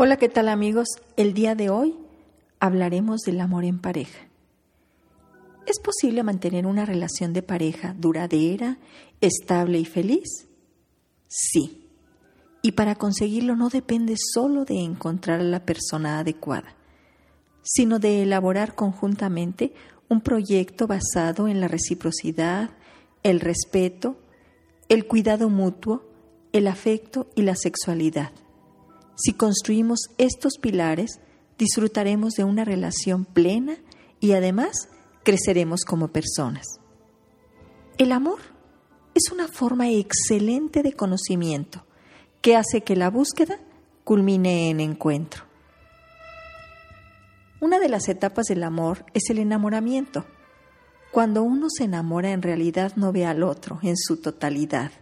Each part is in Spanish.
Hola, ¿qué tal amigos? El día de hoy hablaremos del amor en pareja. ¿Es posible mantener una relación de pareja duradera, estable y feliz? Sí. Y para conseguirlo no depende solo de encontrar a la persona adecuada, sino de elaborar conjuntamente un proyecto basado en la reciprocidad, el respeto, el cuidado mutuo, el afecto y la sexualidad. Si construimos estos pilares, disfrutaremos de una relación plena y además creceremos como personas. El amor es una forma excelente de conocimiento que hace que la búsqueda culmine en encuentro. Una de las etapas del amor es el enamoramiento. Cuando uno se enamora en realidad no ve al otro en su totalidad,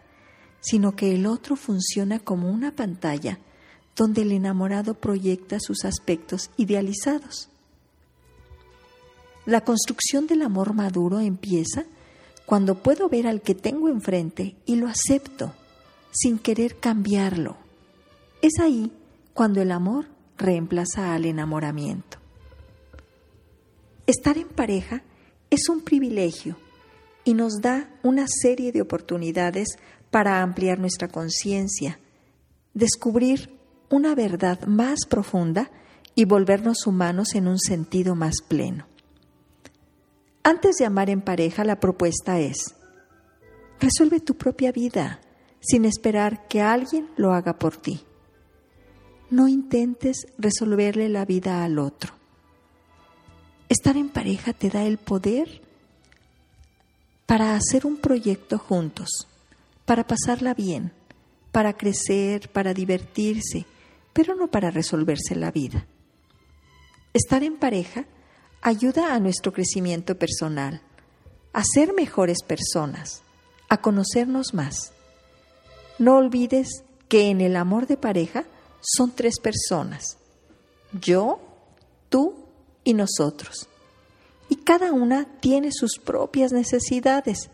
sino que el otro funciona como una pantalla donde el enamorado proyecta sus aspectos idealizados. La construcción del amor maduro empieza cuando puedo ver al que tengo enfrente y lo acepto, sin querer cambiarlo. Es ahí cuando el amor reemplaza al enamoramiento. Estar en pareja es un privilegio y nos da una serie de oportunidades para ampliar nuestra conciencia, descubrir una verdad más profunda y volvernos humanos en un sentido más pleno. Antes de amar en pareja, la propuesta es, resuelve tu propia vida sin esperar que alguien lo haga por ti. No intentes resolverle la vida al otro. Estar en pareja te da el poder para hacer un proyecto juntos, para pasarla bien, para crecer, para divertirse, pero no para resolverse la vida. Estar en pareja ayuda a nuestro crecimiento personal, a ser mejores personas, a conocernos más. No olvides que en el amor de pareja son tres personas, yo, tú y nosotros. Y cada una tiene sus propias necesidades.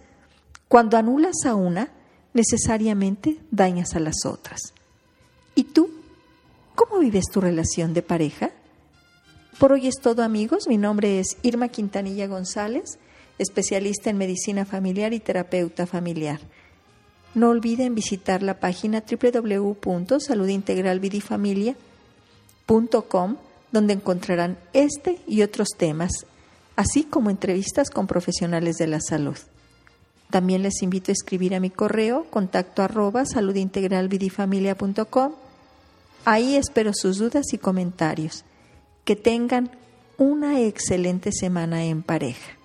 Cuando anulas a una, necesariamente dañas a las otras. ¿Y tú? ¿Cómo vives tu relación de pareja? Por hoy es todo amigos. Mi nombre es Irma Quintanilla González, especialista en medicina familiar y terapeuta familiar. No olviden visitar la página www.saludintegralvidifamilia.com donde encontrarán este y otros temas, así como entrevistas con profesionales de la salud. También les invito a escribir a mi correo contacto arroba saludintegralvidifamilia.com Ahí espero sus dudas y comentarios. Que tengan una excelente semana en pareja.